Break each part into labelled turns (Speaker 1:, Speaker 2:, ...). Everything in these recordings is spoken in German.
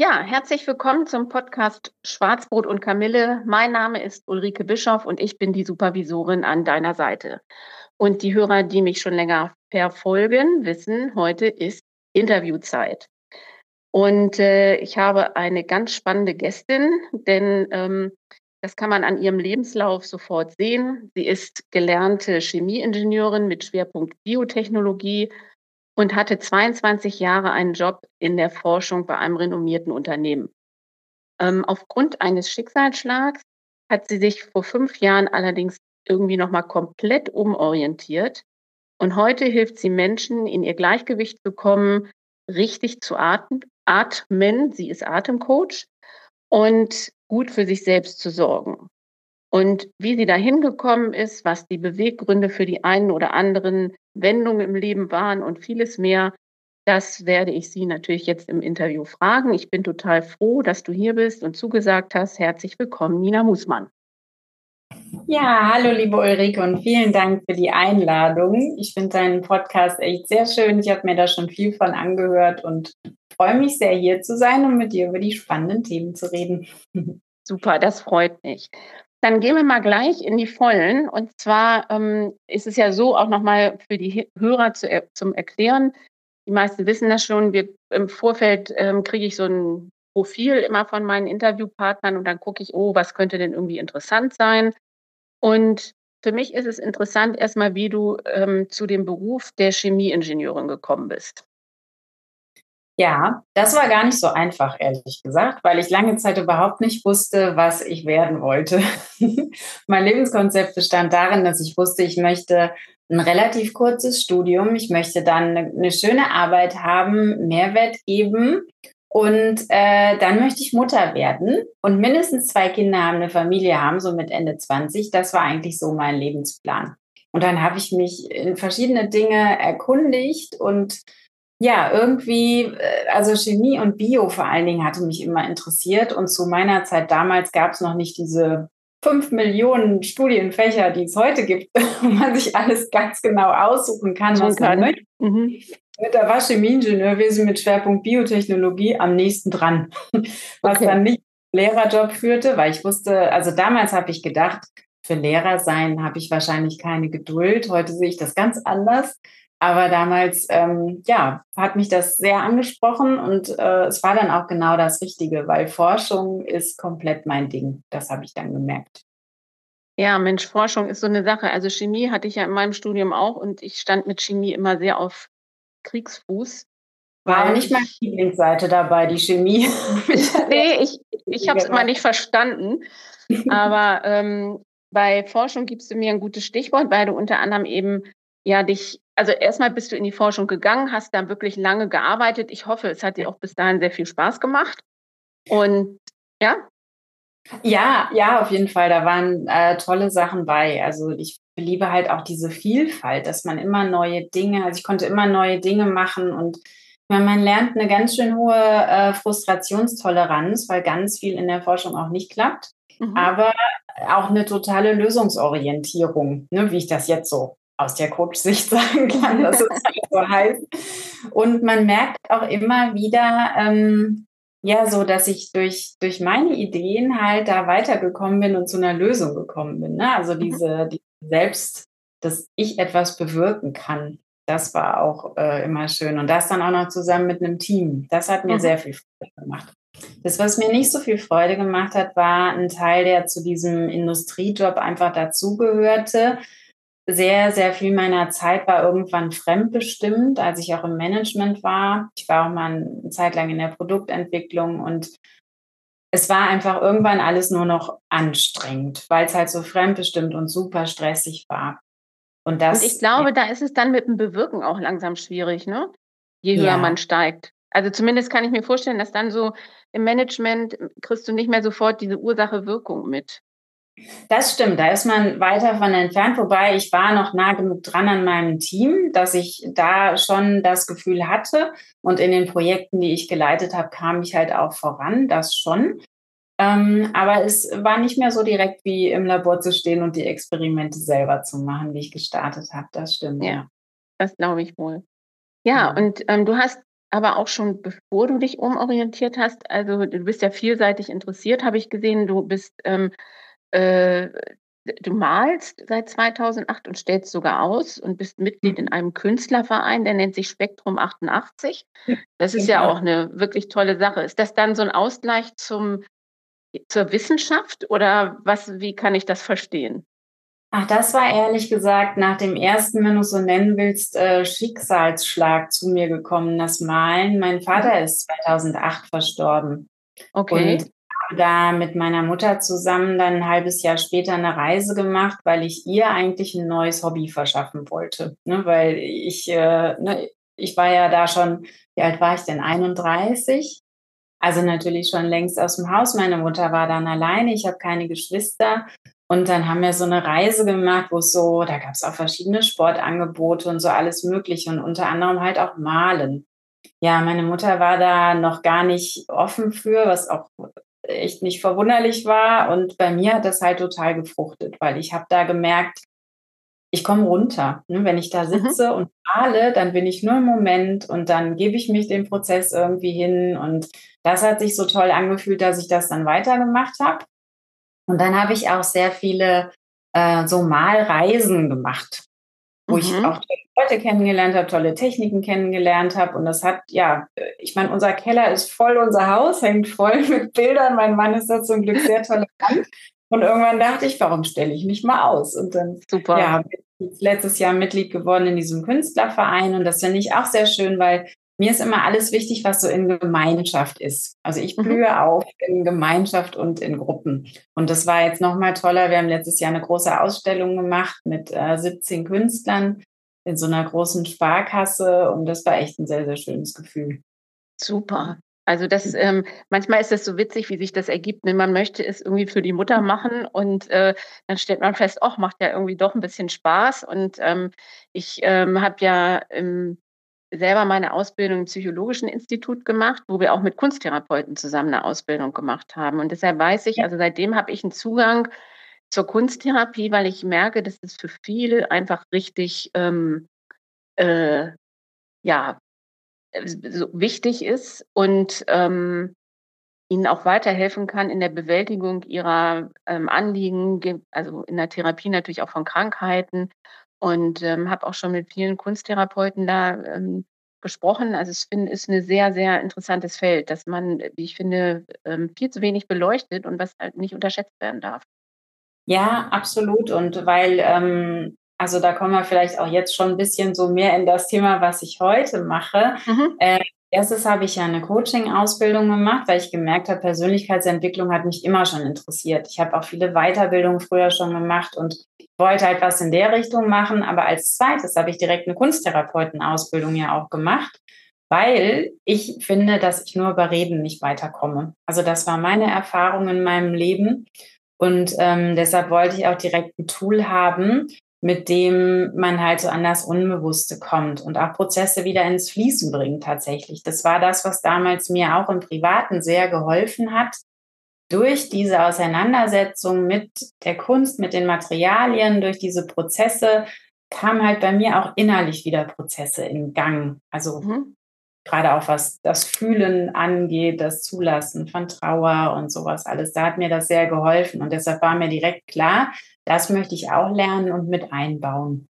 Speaker 1: Ja, herzlich willkommen zum Podcast Schwarzbrot und Kamille. Mein Name ist Ulrike Bischoff und ich bin die Supervisorin an deiner Seite. Und die Hörer, die mich schon länger verfolgen, wissen, heute ist Interviewzeit. Und äh, ich habe eine ganz spannende Gästin, denn ähm, das kann man an ihrem Lebenslauf sofort sehen. Sie ist gelernte Chemieingenieurin mit Schwerpunkt Biotechnologie und hatte 22 Jahre einen Job in der Forschung bei einem renommierten Unternehmen. Ähm, aufgrund eines Schicksalsschlags hat sie sich vor fünf Jahren allerdings irgendwie nochmal komplett umorientiert. Und heute hilft sie Menschen, in ihr Gleichgewicht zu kommen, richtig zu atmen. atmen. Sie ist Atemcoach und gut für sich selbst zu sorgen. Und wie sie da hingekommen ist, was die Beweggründe für die einen oder anderen Wendungen im Leben waren und vieles mehr, das werde ich Sie natürlich jetzt im Interview fragen. Ich bin total froh, dass du hier bist und zugesagt hast. Herzlich willkommen, Nina Musmann.
Speaker 2: Ja, hallo liebe Ulrike und vielen Dank für die Einladung. Ich finde deinen Podcast echt sehr schön. Ich habe mir da schon viel von angehört und freue mich sehr, hier zu sein und mit dir über die spannenden Themen zu reden.
Speaker 1: Super, das freut mich. Dann gehen wir mal gleich in die Vollen. Und zwar ähm, ist es ja so, auch nochmal für die Hörer zu, zum Erklären. Die meisten wissen das schon. Wir, Im Vorfeld ähm, kriege ich so ein Profil immer von meinen Interviewpartnern und dann gucke ich, oh, was könnte denn irgendwie interessant sein? Und für mich ist es interessant erstmal, wie du ähm, zu dem Beruf der Chemieingenieurin gekommen bist.
Speaker 2: Ja, das war gar nicht so einfach, ehrlich gesagt, weil ich lange Zeit überhaupt nicht wusste, was ich werden wollte. mein Lebenskonzept bestand darin, dass ich wusste, ich möchte ein relativ kurzes Studium, ich möchte dann eine, schöne Arbeit haben, Mehrwert geben und äh, dann möchte ich Mutter werden und mindestens zwei Kinder haben, eine Familie haben, so mit Ende 20. Das war eigentlich so mein Lebensplan. Und dann habe ich mich in verschiedene Dinge erkundigt und ja, irgendwie, äh, also Chemie und Bio vor allen Dingen hatte mich immer interessiert. Und zu meiner Zeit damals gab es noch nicht diese fünf Millionen Studienfächer, die es heute gibt, wo man sich alles ganz genau aussuchen kann, was man möchte. Mhm. Da war Chemieingenieurwesen mit Schwerpunkt Biotechnologie am nächsten dran, was okay. dann nicht Lehrerjob führte, weil ich wusste, also damals habe ich gedacht, für Lehrer sein habe ich wahrscheinlich keine Geduld. Heute sehe ich das ganz anders. Aber damals, ähm, ja, hat mich das sehr angesprochen und äh, es war dann auch genau das Richtige, weil Forschung ist komplett mein Ding. Das habe ich dann gemerkt.
Speaker 1: Ja, Mensch, Forschung ist so eine Sache. Also Chemie hatte ich ja in meinem Studium auch und ich stand mit Chemie immer sehr auf Kriegsfuß.
Speaker 2: War nicht meine Lieblingsseite dabei, die Chemie.
Speaker 1: nee, ich, ich habe es immer nicht verstanden. Aber ähm, bei Forschung gibst du mir ein gutes Stichwort, weil du unter anderem eben ja dich also erstmal bist du in die Forschung gegangen, hast dann wirklich lange gearbeitet. Ich hoffe, es hat dir auch bis dahin sehr viel Spaß gemacht. Und ja.
Speaker 2: Ja, ja, auf jeden Fall. Da waren äh, tolle Sachen bei. Also ich liebe halt auch diese Vielfalt, dass man immer neue Dinge, also ich konnte immer neue Dinge machen und man lernt eine ganz schön hohe äh, Frustrationstoleranz, weil ganz viel in der Forschung auch nicht klappt. Mhm. Aber auch eine totale Lösungsorientierung, ne, wie ich das jetzt so aus der Coach-Sicht sagen kann, dass es halt so heißt. Und man merkt auch immer wieder, ähm, ja, so, dass ich durch, durch meine Ideen halt da weitergekommen bin und zu einer Lösung gekommen bin. Ne? Also mhm. diese, die selbst, dass ich etwas bewirken kann. Das war auch äh, immer schön. Und das dann auch noch zusammen mit einem Team. Das hat mir mhm. sehr viel Freude gemacht. Das, was mir nicht so viel Freude gemacht hat, war ein Teil, der zu diesem Industriejob einfach dazugehörte sehr, sehr viel meiner Zeit war irgendwann fremdbestimmt, als ich auch im Management war. Ich war auch mal eine Zeit lang in der Produktentwicklung und es war einfach irgendwann alles nur noch anstrengend, weil es halt so fremdbestimmt und super stressig war.
Speaker 1: Und, das, und ich glaube, da ist es dann mit dem Bewirken auch langsam schwierig, ne? Je höher ja. man steigt. Also zumindest kann ich mir vorstellen, dass dann so im Management kriegst du nicht mehr sofort diese Ursache-Wirkung mit.
Speaker 2: Das stimmt, da ist man weiter von entfernt, wobei ich war noch nah genug dran an meinem Team, dass ich da schon das Gefühl hatte und in den Projekten, die ich geleitet habe, kam ich halt auch voran, das schon. Ähm, aber es war nicht mehr so direkt wie im Labor zu stehen und die Experimente selber zu machen, wie ich gestartet habe. Das stimmt.
Speaker 1: Ja, das glaube ich wohl. Ja, und ähm, du hast aber auch schon bevor du dich umorientiert hast, also du bist ja vielseitig interessiert, habe ich gesehen. Du bist, ähm, äh, du malst seit 2008 und stellst sogar aus und bist Mitglied in mhm. einem Künstlerverein, der nennt sich Spektrum 88. Das ist ja auch eine wirklich tolle Sache. Ist das dann so ein Ausgleich zum zur Wissenschaft oder was, wie kann ich das verstehen?
Speaker 2: Ach, das war ehrlich gesagt nach dem ersten, wenn du so nennen willst, äh, Schicksalsschlag zu mir gekommen, das Malen. Mein Vater mhm. ist 2008 verstorben. Okay. Und habe da mit meiner Mutter zusammen dann ein halbes Jahr später eine Reise gemacht, weil ich ihr eigentlich ein neues Hobby verschaffen wollte. Ne, weil ich, äh, ne, ich war ja da schon, wie alt war ich denn? 31 also natürlich schon längst aus dem Haus. Meine Mutter war dann alleine, ich habe keine Geschwister. Und dann haben wir so eine Reise gemacht, wo es so, da gab es auch verschiedene Sportangebote und so alles Mögliche und unter anderem halt auch Malen. Ja, meine Mutter war da noch gar nicht offen für, was auch echt nicht verwunderlich war. Und bei mir hat das halt total gefruchtet, weil ich habe da gemerkt, ich komme runter. Ne? Wenn ich da mhm. sitze mhm. und male, dann bin ich nur im Moment und dann gebe ich mich dem Prozess irgendwie hin. Und das hat sich so toll angefühlt, dass ich das dann weitergemacht habe. Und dann habe ich auch sehr viele äh, so Malreisen gemacht, wo mhm. ich auch tolle Leute kennengelernt habe, tolle Techniken kennengelernt habe. Und das hat, ja, ich meine, unser Keller ist voll, unser Haus hängt voll mit Bildern. Mein Mann ist da zum Glück sehr tolerant. Und irgendwann dachte ich, warum stelle ich mich mal aus? Und dann Super. Ja, bin ich letztes Jahr Mitglied geworden in diesem Künstlerverein. Und das finde ich auch sehr schön, weil mir ist immer alles wichtig, was so in Gemeinschaft ist. Also ich mhm. blühe mhm. auf in Gemeinschaft und in Gruppen. Und das war jetzt nochmal toller. Wir haben letztes Jahr eine große Ausstellung gemacht mit äh, 17 Künstlern in so einer großen Sparkasse. Und das war echt ein sehr, sehr schönes Gefühl.
Speaker 1: Super. Also das, ähm, manchmal ist es so witzig, wie sich das ergibt. Ne? Man möchte es irgendwie für die Mutter machen und äh, dann stellt man fest, ach, macht ja irgendwie doch ein bisschen Spaß. Und ähm, ich ähm, habe ja im, selber meine Ausbildung im Psychologischen Institut gemacht, wo wir auch mit Kunsttherapeuten zusammen eine Ausbildung gemacht haben. Und deshalb weiß ich, also seitdem habe ich einen Zugang zur Kunsttherapie, weil ich merke, dass es für viele einfach richtig ähm, äh, ja, so wichtig ist und ähm, ihnen auch weiterhelfen kann in der Bewältigung ihrer ähm, Anliegen, also in der Therapie natürlich auch von Krankheiten. Und ähm, habe auch schon mit vielen Kunsttherapeuten da ähm, gesprochen. Also es find, ist ein sehr, sehr interessantes Feld, das man, wie ich finde, ähm, viel zu wenig beleuchtet und was halt nicht unterschätzt werden darf.
Speaker 2: Ja, absolut. Und weil ähm, also da kommen wir vielleicht auch jetzt schon ein bisschen so mehr in das Thema, was ich heute mache. Mhm. Äh, erstes habe ich ja eine Coaching-Ausbildung gemacht, weil ich gemerkt habe, Persönlichkeitsentwicklung hat mich immer schon interessiert. Ich habe auch viele Weiterbildungen früher schon gemacht und wollte halt was in der Richtung machen. Aber als zweites habe ich direkt eine Kunsttherapeutenausbildung ja auch gemacht, weil ich finde, dass ich nur über Reden nicht weiterkomme. Also das war meine Erfahrung in meinem Leben. Und ähm, deshalb wollte ich auch direkt ein Tool haben, mit dem man halt so an das Unbewusste kommt und auch Prozesse wieder ins Fließen bringt tatsächlich. Das war das, was damals mir auch im Privaten sehr geholfen hat. Durch diese Auseinandersetzung mit der Kunst, mit den Materialien, durch diese Prozesse kam halt bei mir auch innerlich wieder Prozesse in Gang. Also mhm. Gerade auch was das Fühlen angeht, das Zulassen von Trauer und sowas alles. Da hat mir das sehr geholfen und deshalb war mir direkt klar, das möchte ich auch lernen und mit einbauen.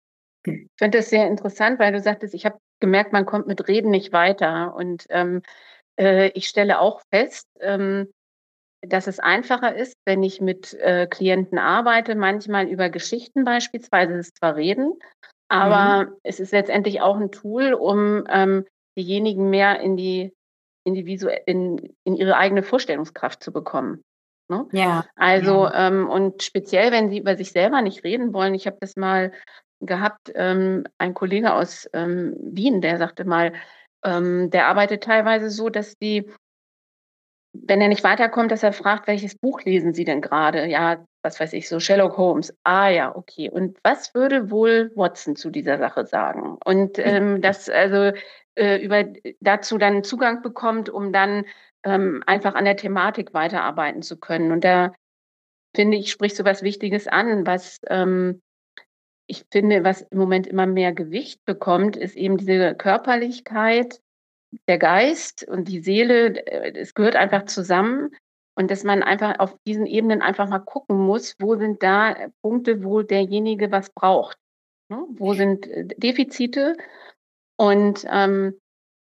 Speaker 1: Ich finde das sehr interessant, weil du sagtest, ich habe gemerkt, man kommt mit Reden nicht weiter. Und ähm, äh, ich stelle auch fest, ähm, dass es einfacher ist, wenn ich mit äh, Klienten arbeite, manchmal über Geschichten beispielsweise, es ist zwar Reden, aber mhm. es ist letztendlich auch ein Tool, um ähm, diejenigen mehr in die, in, die Visu in, in ihre eigene Vorstellungskraft zu bekommen. Ne? Ja. Also, ja. Ähm, und speziell, wenn sie über sich selber nicht reden wollen, ich habe das mal gehabt, ähm, ein Kollege aus ähm, Wien, der sagte mal, ähm, der arbeitet teilweise so, dass die, wenn er nicht weiterkommt, dass er fragt, welches Buch lesen Sie denn gerade? Ja, was weiß ich, so Sherlock Holmes. Ah ja, okay. Und was würde wohl Watson zu dieser Sache sagen? Und ähm, das also äh, über dazu dann Zugang bekommt, um dann ähm, einfach an der Thematik weiterarbeiten zu können. Und da finde ich, spricht so was Wichtiges an, was ähm, ich finde, was im Moment immer mehr Gewicht bekommt, ist eben diese Körperlichkeit, der Geist und die Seele. Äh, es gehört einfach zusammen. Und dass man einfach auf diesen Ebenen einfach mal gucken muss, wo sind da Punkte, wo derjenige was braucht. Ne? Wo sind äh, Defizite? Und ähm,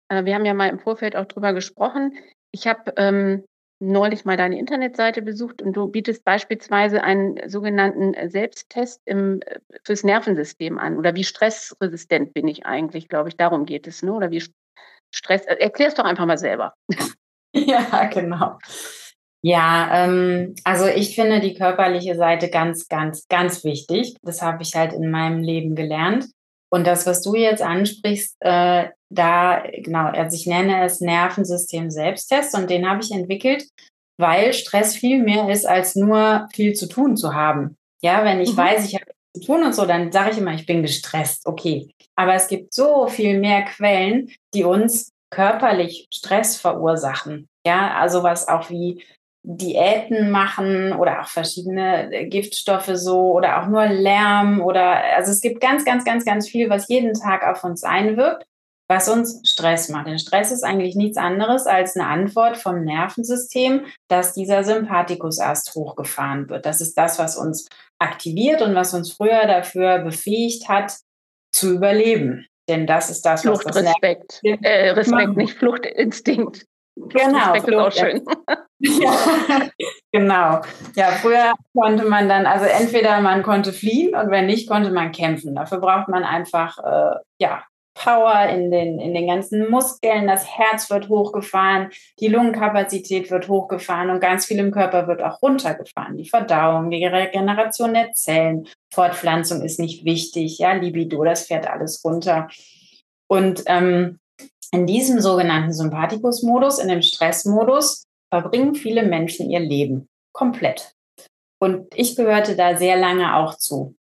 Speaker 1: äh, wir haben ja mal im Vorfeld auch drüber gesprochen. Ich habe ähm, neulich mal deine Internetseite besucht und du bietest beispielsweise einen sogenannten Selbsttest im, äh, fürs Nervensystem an. Oder wie stressresistent bin ich eigentlich, glaube ich, darum geht es. Ne? Oder wie Stress. Äh, Erklär es doch einfach mal selber.
Speaker 2: Ja, genau. Ja, ähm, also ich finde die körperliche Seite ganz, ganz, ganz wichtig. Das habe ich halt in meinem Leben gelernt. Und das, was du jetzt ansprichst, äh, da, genau, also ich nenne es Nervensystem Selbsttest und den habe ich entwickelt, weil Stress viel mehr ist, als nur viel zu tun zu haben. Ja, wenn ich mhm. weiß, ich habe zu tun und so, dann sage ich immer, ich bin gestresst, okay. Aber es gibt so viel mehr Quellen, die uns körperlich Stress verursachen. Ja, also was auch wie Diäten machen oder auch verschiedene äh, Giftstoffe so oder auch nur Lärm oder also es gibt ganz, ganz, ganz, ganz viel, was jeden Tag auf uns einwirkt, was uns Stress macht. Denn Stress ist eigentlich nichts anderes als eine Antwort vom Nervensystem, dass dieser Sympathikusast hochgefahren wird. Das ist das, was uns aktiviert und was uns früher dafür befähigt hat, zu überleben. Denn das ist das,
Speaker 1: was das Respekt. Äh, Respekt, nicht Fluchtinstinkt.
Speaker 2: Genau.
Speaker 1: Respekt ist auch schön.
Speaker 2: Ja, genau. Ja, früher konnte man dann, also entweder man konnte fliehen und wenn nicht, konnte man kämpfen. Dafür braucht man einfach, äh, ja, Power in den, in den ganzen Muskeln, das Herz wird hochgefahren, die Lungenkapazität wird hochgefahren und ganz viel im Körper wird auch runtergefahren. Die Verdauung, die Regeneration der Zellen, Fortpflanzung ist nicht wichtig, ja, Libido, das fährt alles runter. Und ähm, in diesem sogenannten Sympathikus-Modus, in dem Stressmodus, verbringen viele Menschen ihr Leben komplett. Und ich gehörte da sehr lange auch zu.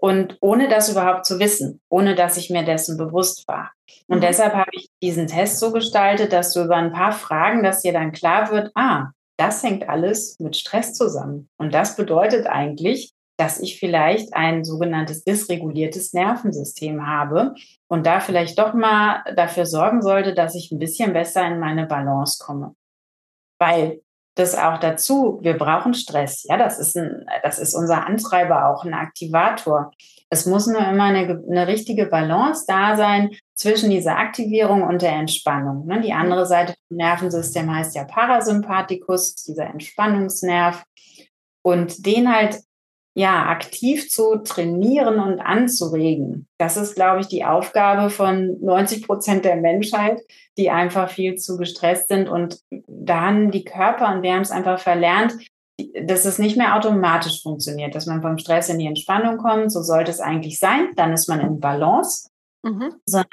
Speaker 2: Und ohne das überhaupt zu wissen, ohne dass ich mir dessen bewusst war. Und mhm. deshalb habe ich diesen Test so gestaltet, dass du über ein paar Fragen, dass dir dann klar wird, ah, das hängt alles mit Stress zusammen. Und das bedeutet eigentlich, dass ich vielleicht ein sogenanntes dysreguliertes Nervensystem habe und da vielleicht doch mal dafür sorgen sollte, dass ich ein bisschen besser in meine Balance komme weil das auch dazu, wir brauchen Stress. Ja, das ist, ein, das ist unser Antreiber, auch ein Aktivator. Es muss nur immer eine, eine richtige Balance da sein zwischen dieser Aktivierung und der Entspannung. Ne? Die andere Seite vom Nervensystem heißt ja Parasympathikus, dieser Entspannungsnerv. Und den halt ja, aktiv zu trainieren und anzuregen. Das ist, glaube ich, die Aufgabe von 90 Prozent der Menschheit, die einfach viel zu gestresst sind und dann die Körper, und wir haben es einfach verlernt, dass es nicht mehr automatisch funktioniert, dass man vom Stress in die Entspannung kommt. So sollte es eigentlich sein. Dann ist man in Balance. Mhm. Sondern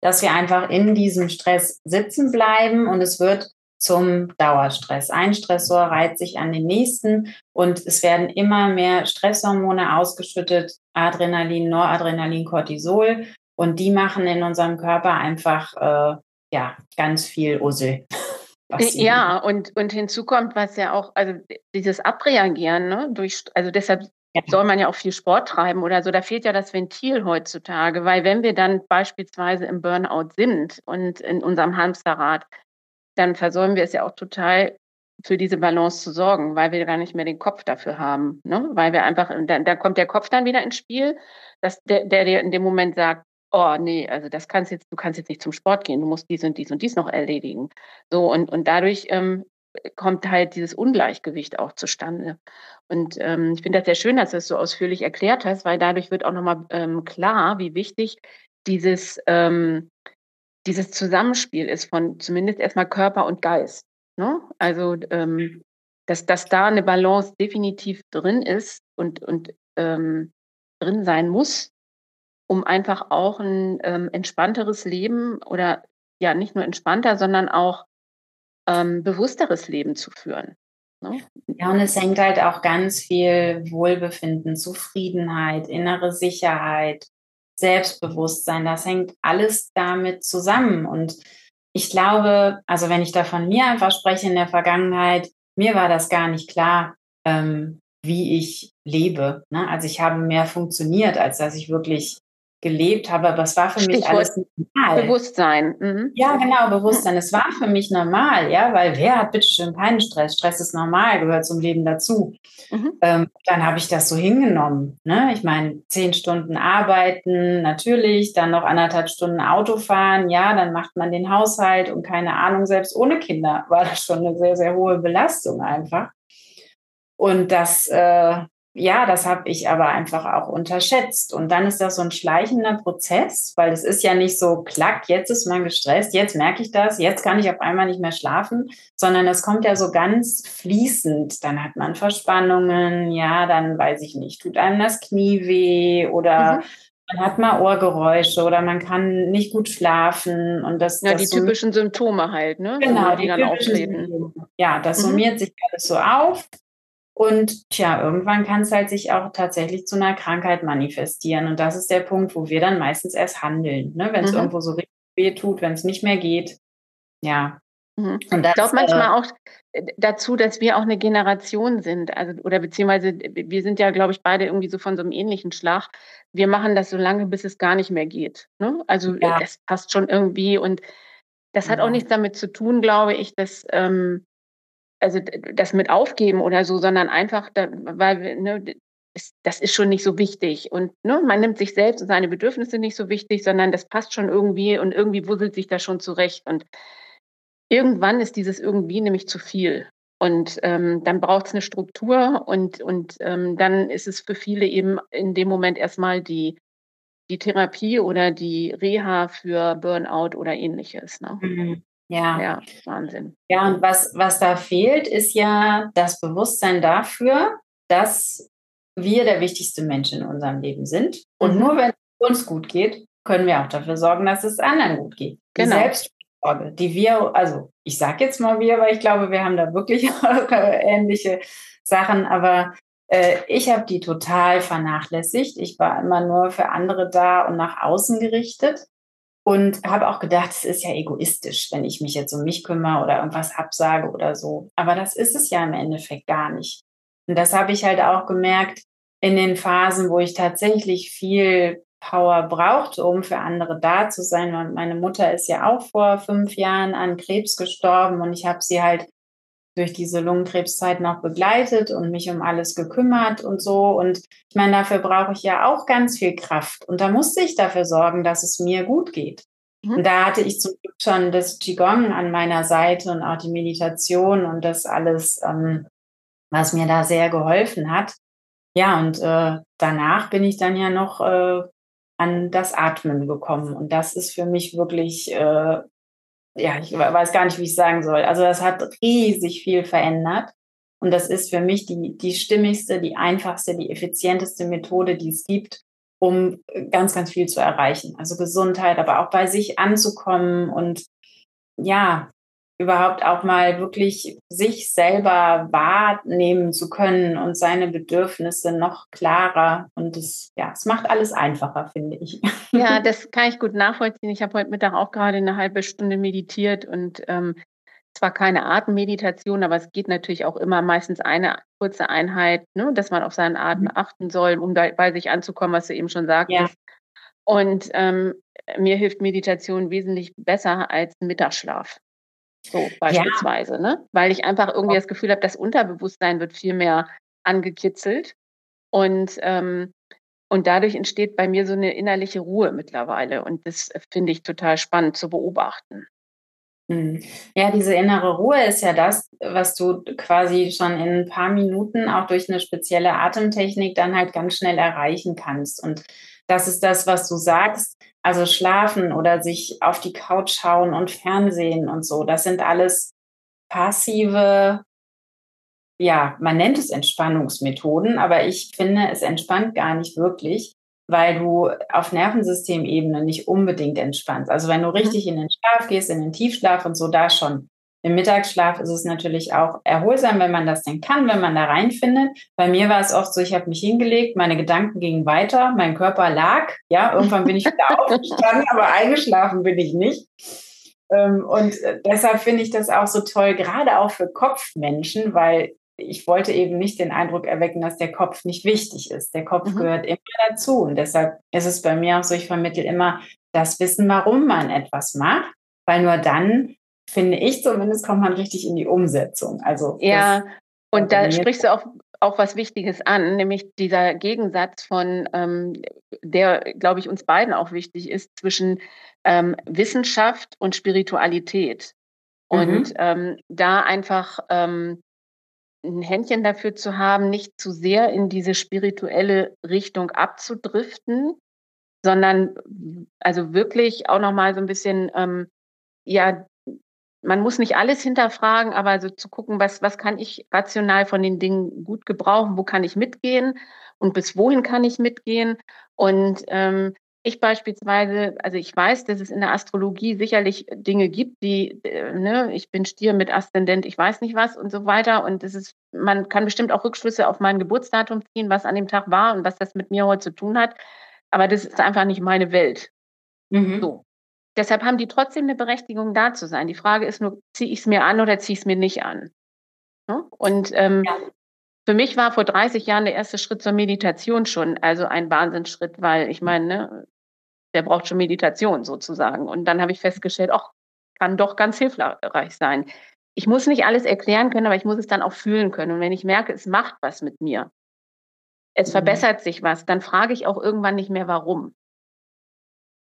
Speaker 2: dass wir einfach in diesem Stress sitzen bleiben und es wird zum Dauerstress. Ein Stressor reiht sich an den nächsten und es werden immer mehr Stresshormone ausgeschüttet, Adrenalin, Noradrenalin, Cortisol und die machen in unserem Körper einfach äh, ja ganz viel Ussel.
Speaker 1: Ja, und, und hinzu kommt, was ja auch, also dieses Abreagieren, ne, durch, also deshalb ja. soll man ja auch viel Sport treiben oder so, da fehlt ja das Ventil heutzutage, weil wenn wir dann beispielsweise im Burnout sind und in unserem Hamsterrad, dann versäumen wir es ja auch total, für diese Balance zu sorgen, weil wir gar nicht mehr den Kopf dafür haben. Ne? Weil wir einfach, da, da kommt der Kopf dann wieder ins Spiel, dass der, der dir in dem Moment sagt, oh nee, also das kannst jetzt, du kannst jetzt nicht zum Sport gehen, du musst dies und dies und dies noch erledigen. So, und, und dadurch ähm, kommt halt dieses Ungleichgewicht auch zustande. Und ähm, ich finde das sehr schön, dass du es so ausführlich erklärt hast, weil dadurch wird auch nochmal ähm, klar, wie wichtig dieses ähm, dieses Zusammenspiel ist von zumindest erstmal Körper und Geist. Ne? Also, ähm, dass, dass da eine Balance definitiv drin ist und, und ähm, drin sein muss, um einfach auch ein ähm, entspannteres Leben oder ja nicht nur entspannter, sondern auch ähm, bewussteres Leben zu führen.
Speaker 2: Ne? Ja, und es hängt halt auch ganz viel Wohlbefinden, Zufriedenheit, innere Sicherheit, Selbstbewusstsein, das hängt alles damit zusammen. Und ich glaube, also wenn ich da von mir einfach spreche in der Vergangenheit, mir war das gar nicht klar, ähm, wie ich lebe. Ne? Also ich habe mehr funktioniert, als dass ich wirklich gelebt habe, aber es war für Stichwort mich alles
Speaker 1: normal. Bewusstsein.
Speaker 2: Mhm. Ja, genau, Bewusstsein. Es war für mich normal, ja, weil wer hat bitte schön keinen Stress? Stress ist normal, gehört zum Leben dazu. Mhm. Ähm, dann habe ich das so hingenommen. Ne? Ich meine, zehn Stunden arbeiten, natürlich, dann noch anderthalb Stunden Auto fahren, ja, dann macht man den Haushalt und keine Ahnung, selbst ohne Kinder war das schon eine sehr, sehr hohe Belastung einfach. Und das, äh, ja, das habe ich aber einfach auch unterschätzt. Und dann ist das so ein schleichender Prozess, weil es ist ja nicht so, klack, jetzt ist man gestresst, jetzt merke ich das, jetzt kann ich auf einmal nicht mehr schlafen, sondern es kommt ja so ganz fließend. Dann hat man Verspannungen, ja, dann weiß ich nicht, tut einem das Knie weh oder mhm. man hat mal Ohrgeräusche oder man kann nicht gut schlafen. Und das,
Speaker 1: ja,
Speaker 2: das
Speaker 1: die typischen Symptome halt, ne?
Speaker 2: Genau, die, die dann auftreten. Ja, das mhm. summiert sich alles so auf. Und tja, irgendwann kann es halt sich auch tatsächlich zu einer Krankheit manifestieren. Und das ist der Punkt, wo wir dann meistens erst handeln. Ne? Wenn es mhm. irgendwo so richtig weh tut, wenn es nicht mehr geht. Ja.
Speaker 1: Mhm. Und das, ich glaube manchmal äh, auch dazu, dass wir auch eine Generation sind. Also, oder beziehungsweise wir sind ja, glaube ich, beide irgendwie so von so einem ähnlichen Schlag. Wir machen das so lange, bis es gar nicht mehr geht. Ne? Also ja. das passt schon irgendwie. Und das hat ja. auch nichts damit zu tun, glaube ich, dass. Ähm, also das mit aufgeben oder so, sondern einfach, da, weil ne, das ist schon nicht so wichtig. Und ne, man nimmt sich selbst und seine Bedürfnisse nicht so wichtig, sondern das passt schon irgendwie und irgendwie wuselt sich das schon zurecht. Und irgendwann ist dieses irgendwie nämlich zu viel. Und ähm, dann braucht es eine Struktur und, und ähm, dann ist es für viele eben in dem Moment erstmal die, die Therapie oder die Reha für Burnout oder ähnliches. Ne? Mhm.
Speaker 2: Ja. ja, Wahnsinn. Ja, und was, was da fehlt, ist ja das Bewusstsein dafür, dass wir der wichtigste Mensch in unserem Leben sind. Und mhm. nur wenn es uns gut geht, können wir auch dafür sorgen, dass es anderen gut geht. Die genau. Selbstsorge, die wir, also ich sage jetzt mal wir, weil ich glaube, wir haben da wirklich ähnliche Sachen, aber äh, ich habe die total vernachlässigt. Ich war immer nur für andere da und nach außen gerichtet. Und habe auch gedacht, es ist ja egoistisch, wenn ich mich jetzt um mich kümmere oder irgendwas absage oder so. Aber das ist es ja im Endeffekt gar nicht. Und das habe ich halt auch gemerkt in den Phasen, wo ich tatsächlich viel Power brauchte, um für andere da zu sein. Und meine Mutter ist ja auch vor fünf Jahren an Krebs gestorben und ich habe sie halt durch diese Lungenkrebszeit noch begleitet und mich um alles gekümmert und so. Und ich meine, dafür brauche ich ja auch ganz viel Kraft. Und da musste ich dafür sorgen, dass es mir gut geht. Mhm. Und da hatte ich zum Glück schon das Qigong an meiner Seite und auch die Meditation und das alles, ähm, was mir da sehr geholfen hat. Ja, und äh, danach bin ich dann ja noch äh, an das Atmen gekommen. Und das ist für mich wirklich äh, ja, ich weiß gar nicht, wie ich sagen soll. Also das hat riesig viel verändert. Und das ist für mich die, die stimmigste, die einfachste, die effizienteste Methode, die es gibt, um ganz, ganz viel zu erreichen. Also Gesundheit, aber auch bei sich anzukommen und ja, überhaupt auch mal wirklich sich selber wahrnehmen zu können und seine Bedürfnisse noch klarer. Und es, ja, es macht alles einfacher, finde ich.
Speaker 1: Ja, das kann ich gut nachvollziehen. Ich habe heute Mittag auch gerade eine halbe Stunde meditiert und ähm, zwar keine Atemmeditation, aber es geht natürlich auch immer meistens eine kurze Einheit, ne, dass man auf seinen Atem mhm. achten soll, um da bei sich anzukommen, was du eben schon sagtest. Ja. Und ähm, mir hilft Meditation wesentlich besser als Mittagsschlaf. So beispielsweise, ja. ne? Weil ich einfach irgendwie das Gefühl habe, das Unterbewusstsein wird viel mehr angekitzelt. Und, ähm, und dadurch entsteht bei mir so eine innerliche Ruhe mittlerweile. Und das finde ich total spannend zu beobachten.
Speaker 2: Hm. Ja, diese innere Ruhe ist ja das, was du quasi schon in ein paar Minuten auch durch eine spezielle Atemtechnik dann halt ganz schnell erreichen kannst. Und das ist das, was du sagst. Also schlafen oder sich auf die Couch schauen und Fernsehen und so. Das sind alles passive, ja, man nennt es Entspannungsmethoden, aber ich finde, es entspannt gar nicht wirklich, weil du auf Nervensystemebene nicht unbedingt entspannst. Also wenn du mhm. richtig in den Schlaf gehst, in den Tiefschlaf und so, da schon. Im Mittagsschlaf ist es natürlich auch erholsam, wenn man das denn kann, wenn man da reinfindet. Bei mir war es oft so, ich habe mich hingelegt, meine Gedanken gingen weiter, mein Körper lag. Ja, irgendwann bin ich wieder aufgestanden, aber eingeschlafen bin ich nicht. Ähm, und äh, deshalb finde ich das auch so toll, gerade auch für Kopfmenschen, weil ich wollte eben nicht den Eindruck erwecken, dass der Kopf nicht wichtig ist. Der Kopf mhm. gehört immer dazu. Und deshalb ist es bei mir auch so, ich vermittle immer das Wissen, warum man etwas macht, weil nur dann, finde ich zumindest, kommt man richtig in die Umsetzung. Also
Speaker 1: ja, und da sprichst du auch, auch was Wichtiges an, nämlich dieser Gegensatz von, ähm, der, glaube ich, uns beiden auch wichtig ist, zwischen ähm, Wissenschaft und Spiritualität. Mhm. Und ähm, da einfach ähm, ein Händchen dafür zu haben, nicht zu sehr in diese spirituelle Richtung abzudriften, sondern also wirklich auch nochmal so ein bisschen, ähm, ja, man muss nicht alles hinterfragen, aber so zu gucken, was, was kann ich rational von den Dingen gut gebrauchen, wo kann ich mitgehen und bis wohin kann ich mitgehen. Und ähm, ich beispielsweise, also ich weiß, dass es in der Astrologie sicherlich Dinge gibt, die, äh, ne, ich bin Stier mit Aszendent, ich weiß nicht was und so weiter. Und es ist, man kann bestimmt auch Rückschlüsse auf mein Geburtsdatum ziehen, was an dem Tag war und was das mit mir heute zu tun hat. Aber das ist einfach nicht meine Welt. Mhm. So. Deshalb haben die trotzdem eine Berechtigung, da zu sein. Die Frage ist nur, ziehe ich es mir an oder ziehe ich es mir nicht an? Ne? Und ähm, ja. für mich war vor 30 Jahren der erste Schritt zur Meditation schon, also ein Wahnsinnsschritt, weil ich meine, ne, der braucht schon Meditation sozusagen. Und dann habe ich festgestellt, ach, kann doch ganz hilfreich sein. Ich muss nicht alles erklären können, aber ich muss es dann auch fühlen können. Und wenn ich merke, es macht was mit mir, es mhm. verbessert sich was, dann frage ich auch irgendwann nicht mehr, warum.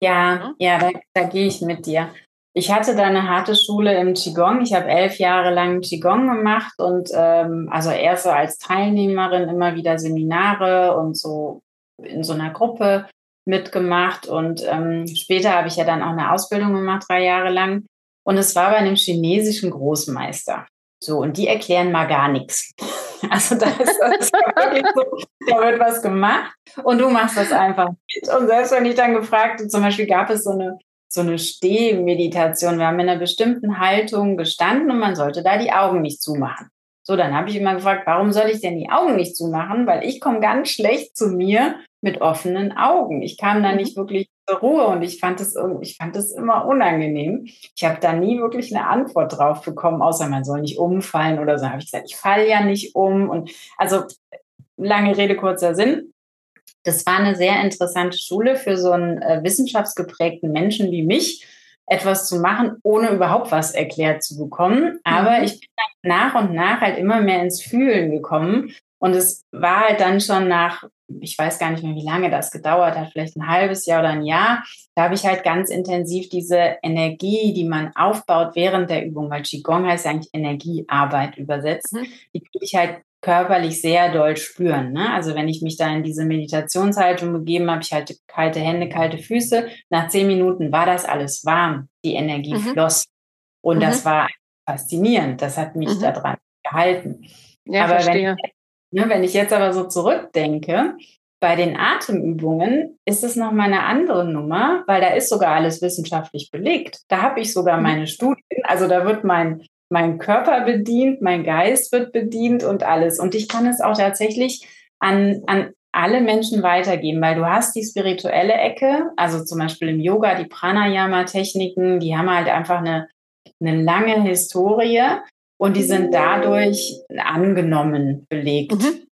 Speaker 2: Ja, ja, da, da gehe ich mit dir. Ich hatte da eine harte Schule im Qigong. Ich habe elf Jahre lang Qigong gemacht und ähm, also erst so als Teilnehmerin immer wieder Seminare und so in so einer Gruppe mitgemacht. Und ähm, später habe ich ja dann auch eine Ausbildung gemacht, drei Jahre lang. Und es war bei einem chinesischen Großmeister. So, und die erklären mal gar nichts. Also da ist das wirklich so, da wird was gemacht und du machst das einfach mit. Und selbst wenn ich dann gefragt, zum Beispiel gab es so eine, so eine Stehmeditation, wir haben in einer bestimmten Haltung gestanden und man sollte da die Augen nicht zumachen. So, dann habe ich immer gefragt, warum soll ich denn die Augen nicht zumachen? Weil ich komme ganz schlecht zu mir mit offenen Augen. Ich kam da mhm. nicht wirklich zur Ruhe und ich fand es ich fand es immer unangenehm. Ich habe da nie wirklich eine Antwort drauf bekommen, außer man soll nicht umfallen oder so. Habe ich gesagt, ich falle ja nicht um und also lange Rede kurzer Sinn. Das war eine sehr interessante Schule für so einen äh, wissenschaftsgeprägten Menschen wie mich, etwas zu machen, ohne überhaupt was erklärt zu bekommen. Aber mhm. ich bin nach und nach halt immer mehr ins Fühlen gekommen. Und es war halt dann schon nach ich weiß gar nicht mehr, wie lange das gedauert hat, vielleicht ein halbes Jahr oder ein Jahr. Da habe ich halt ganz intensiv diese Energie, die man aufbaut während der Übung, weil Qigong heißt ja eigentlich Energiearbeit übersetzt, mhm. die kann ich halt körperlich sehr doll spüren. Ne? Also wenn ich mich da in diese Meditationshaltung begeben habe, ich halt kalte Hände, kalte Füße. Nach zehn Minuten war das alles warm, die Energie mhm. floss. Und mhm. das war faszinierend. Das hat mich mhm. daran gehalten. Ja, Aber verstehe. wenn Ne, wenn ich jetzt aber so zurückdenke, bei den Atemübungen ist es nochmal eine andere Nummer, weil da ist sogar alles wissenschaftlich belegt. Da habe ich sogar mhm. meine Studien, also da wird mein, mein Körper bedient, mein Geist wird bedient und alles. Und ich kann es auch tatsächlich an, an alle Menschen weitergeben, weil du hast die spirituelle Ecke, also zum Beispiel im Yoga, die Pranayama-Techniken, die haben halt einfach eine, eine lange Historie und die sind dadurch angenommen belegt. Mhm.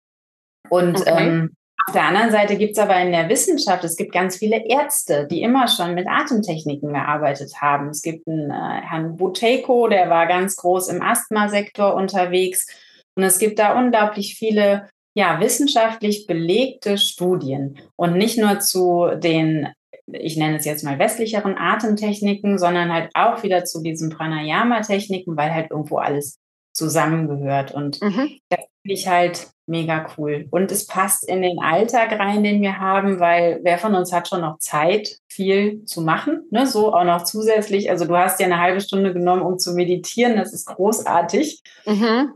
Speaker 2: Und okay. ähm, auf der anderen Seite gibt es aber in der Wissenschaft, es gibt ganz viele Ärzte, die immer schon mit Atemtechniken gearbeitet haben. Es gibt einen äh, Herrn Buteyko, der war ganz groß im Asthmasektor unterwegs. Und es gibt da unglaublich viele ja, wissenschaftlich belegte Studien und nicht nur zu den ich nenne es jetzt mal westlicheren Atemtechniken, sondern halt auch wieder zu diesen Pranayama-Techniken, weil halt irgendwo alles zusammengehört. Und mhm. das finde ich halt mega cool. Und es passt in den Alltag rein, den wir haben, weil wer von uns hat schon noch Zeit, viel zu machen, ne? so auch noch zusätzlich. Also du hast ja eine halbe Stunde genommen, um zu meditieren, das ist großartig. Mhm.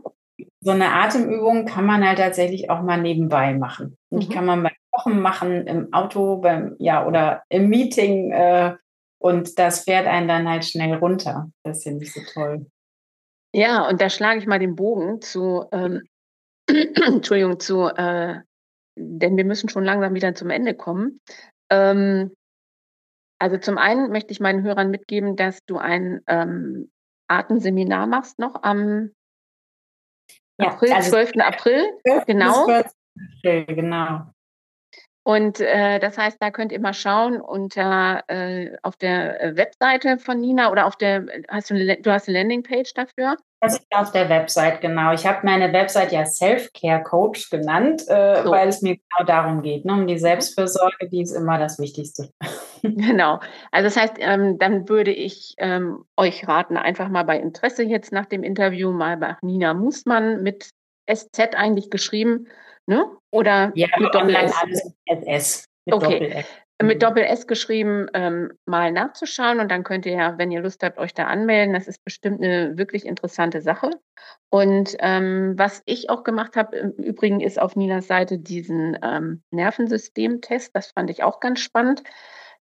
Speaker 2: So eine Atemübung kann man halt tatsächlich auch mal nebenbei machen. Die mhm. kann man bei Kochen machen im Auto beim, ja, oder im Meeting äh, und das fährt einen dann halt schnell runter. Das finde ich so toll.
Speaker 1: Ja, und da schlage ich mal den Bogen zu, ähm, Entschuldigung, zu, äh, denn wir müssen schon langsam wieder zum Ende kommen. Ähm, also zum einen möchte ich meinen Hörern mitgeben, dass du ein ähm, Artenseminar machst noch am ja, April, also 12. April. 12. Genau. 12. April, genau. Und äh, das heißt, da könnt ihr mal schauen unter äh, auf der äh, Webseite von Nina oder auf der hast du eine, du hast eine Landingpage dafür?
Speaker 2: Das ist auf der Website, genau. Ich habe meine Website ja Self-Care Coach genannt, äh, so. weil es mir genau darum geht, ne? um die Selbstfürsorge, die ist immer das Wichtigste.
Speaker 1: Genau. Also das heißt, ähm, dann würde ich ähm, euch raten, einfach mal bei Interesse jetzt nach dem Interview mal bei Nina Mußmann mit SZ eigentlich geschrieben Ne? Oder
Speaker 2: ja, mit Doppel-S? Alles mit
Speaker 1: okay. Doppel-S. Mit mhm. Doppel-S geschrieben, ähm, mal nachzuschauen und dann könnt ihr ja, wenn ihr Lust habt, euch da anmelden. Das ist bestimmt eine wirklich interessante Sache. Und ähm, was ich auch gemacht habe, im Übrigen ist auf Ninas Seite diesen ähm, Nervensystemtest. Das fand ich auch ganz spannend.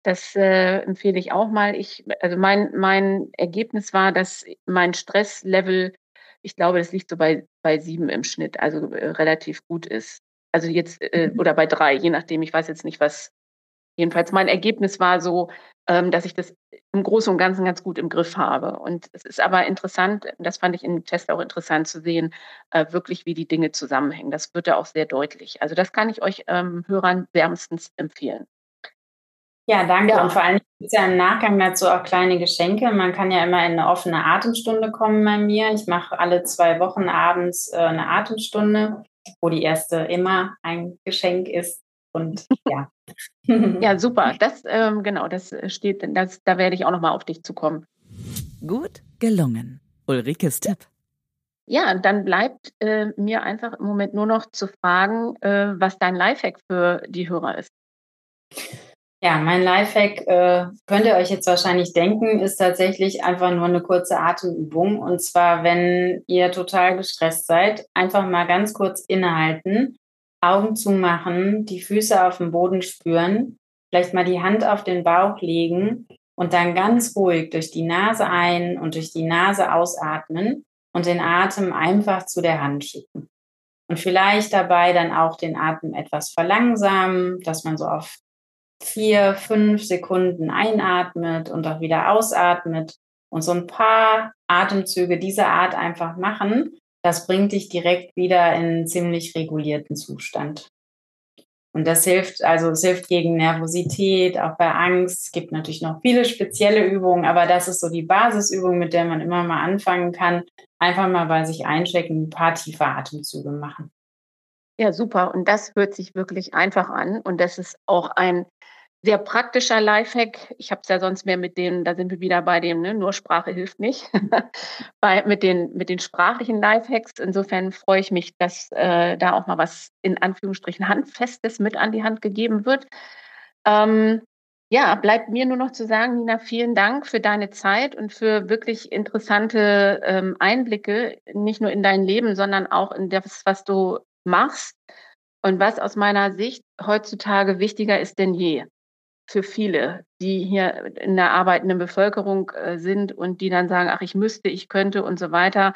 Speaker 1: Das äh, empfehle ich auch mal. Ich, also mein, mein Ergebnis war, dass mein Stresslevel ich glaube, das liegt so bei, bei sieben im Schnitt, also äh, relativ gut ist. Also jetzt, äh, mhm. oder bei drei, je nachdem, ich weiß jetzt nicht, was. Jedenfalls mein Ergebnis war so, ähm, dass ich das im Großen und Ganzen ganz gut im Griff habe. Und es ist aber interessant, das fand ich im Test auch interessant zu sehen, äh, wirklich, wie die Dinge zusammenhängen. Das wird ja auch sehr deutlich. Also das kann ich euch ähm, Hörern wärmstens empfehlen.
Speaker 2: Ja, danke. Ja. Und vor allem gibt es ja im Nachgang dazu auch kleine Geschenke. Man kann ja immer in eine offene Atemstunde kommen bei mir. Ich mache alle zwei Wochen abends äh, eine Atemstunde, wo die erste immer ein Geschenk ist. Und ja.
Speaker 1: ja, super. Das, ähm, genau, das steht, das, da werde ich auch nochmal auf dich zukommen.
Speaker 3: Gut gelungen. Ulrikes Tipp.
Speaker 1: Ja, dann bleibt äh, mir einfach im Moment nur noch zu fragen, äh, was dein Lifehack für die Hörer ist.
Speaker 2: Ja, mein Lifehack, äh, könnt ihr euch jetzt wahrscheinlich denken, ist tatsächlich einfach nur eine kurze Atemübung. Und zwar, wenn ihr total gestresst seid, einfach mal ganz kurz innehalten, Augen zumachen, die Füße auf dem Boden spüren, vielleicht mal die Hand auf den Bauch legen und dann ganz ruhig durch die Nase ein und durch die Nase ausatmen und den Atem einfach zu der Hand schicken. Und vielleicht dabei dann auch den Atem etwas verlangsamen, dass man so auf vier, fünf Sekunden einatmet und auch wieder ausatmet und so ein paar Atemzüge dieser Art einfach machen, das bringt dich direkt wieder in einen ziemlich regulierten Zustand. Und das hilft, also es hilft gegen Nervosität, auch bei Angst. Es gibt natürlich noch viele spezielle Übungen, aber das ist so die Basisübung, mit der man immer mal anfangen kann. Einfach mal bei sich einchecken, ein paar tiefe Atemzüge machen.
Speaker 1: Ja, super. Und das hört sich wirklich einfach an. Und das ist auch ein sehr praktischer Lifehack. Ich habe es ja sonst mehr mit dem, da sind wir wieder bei dem, ne, nur Sprache hilft nicht, bei, mit, den, mit den sprachlichen Lifehacks. Insofern freue ich mich, dass äh, da auch mal was in Anführungsstrichen Handfestes mit an die Hand gegeben wird. Ähm, ja, bleibt mir nur noch zu sagen, Nina, vielen Dank für deine Zeit und für wirklich interessante ähm, Einblicke, nicht nur in dein Leben, sondern auch in das, was du machst und was aus meiner Sicht heutzutage wichtiger ist denn je für viele, die hier in der arbeitenden Bevölkerung äh, sind und die dann sagen, ach, ich müsste, ich könnte und so weiter,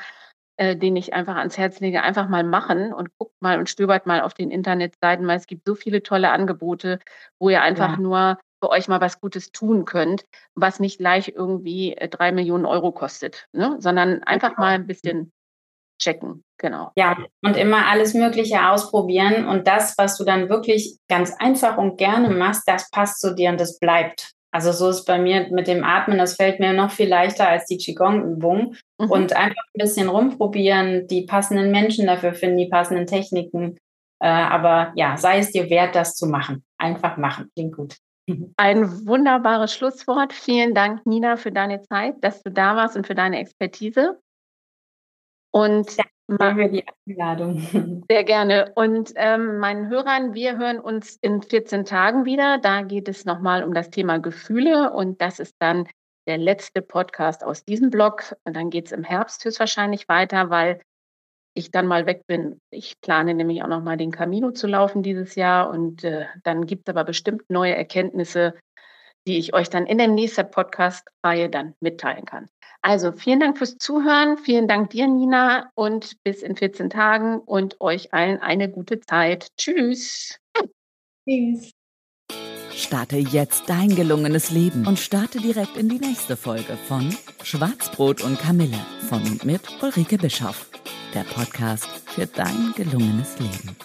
Speaker 1: äh, den ich einfach ans Herz lege, einfach mal machen und guckt mal und stöbert mal auf den Internetseiten, weil es gibt so viele tolle Angebote, wo ihr einfach ja. nur für euch mal was Gutes tun könnt, was nicht gleich irgendwie äh, drei Millionen Euro kostet, ne? sondern einfach mal ein bisschen checken. Genau.
Speaker 2: Ja, und immer alles Mögliche ausprobieren. Und das, was du dann wirklich ganz einfach und gerne machst, das passt zu dir und das bleibt. Also so ist bei mir mit dem Atmen, das fällt mir noch viel leichter als die Qigong-Übung. Mhm. Und einfach ein bisschen rumprobieren, die passenden Menschen dafür finden, die passenden Techniken. Äh, aber ja, sei es dir wert, das zu machen. Einfach machen. Klingt gut.
Speaker 1: Ein wunderbares Schlusswort. Vielen Dank, Nina, für deine Zeit, dass du da warst und für deine Expertise. Und
Speaker 2: Danke für die Einladung.
Speaker 1: Sehr gerne. Und ähm, meinen Hörern, wir hören uns in 14 Tagen wieder. Da geht es nochmal um das Thema Gefühle und das ist dann der letzte Podcast aus diesem Blog. Und dann geht es im Herbst höchstwahrscheinlich weiter, weil ich dann mal weg bin. Ich plane nämlich auch noch mal den Camino zu laufen dieses Jahr und äh, dann gibt es aber bestimmt neue Erkenntnisse, die ich euch dann in der nächsten Podcast-Reihe dann mitteilen kann. Also vielen Dank fürs Zuhören, vielen Dank dir, Nina, und bis in 14 Tagen und euch allen eine gute Zeit. Tschüss.
Speaker 3: Tschüss. Starte jetzt dein gelungenes Leben und starte direkt in die nächste Folge von Schwarzbrot und Kamille von und mit Ulrike Bischoff. Der Podcast für dein gelungenes Leben.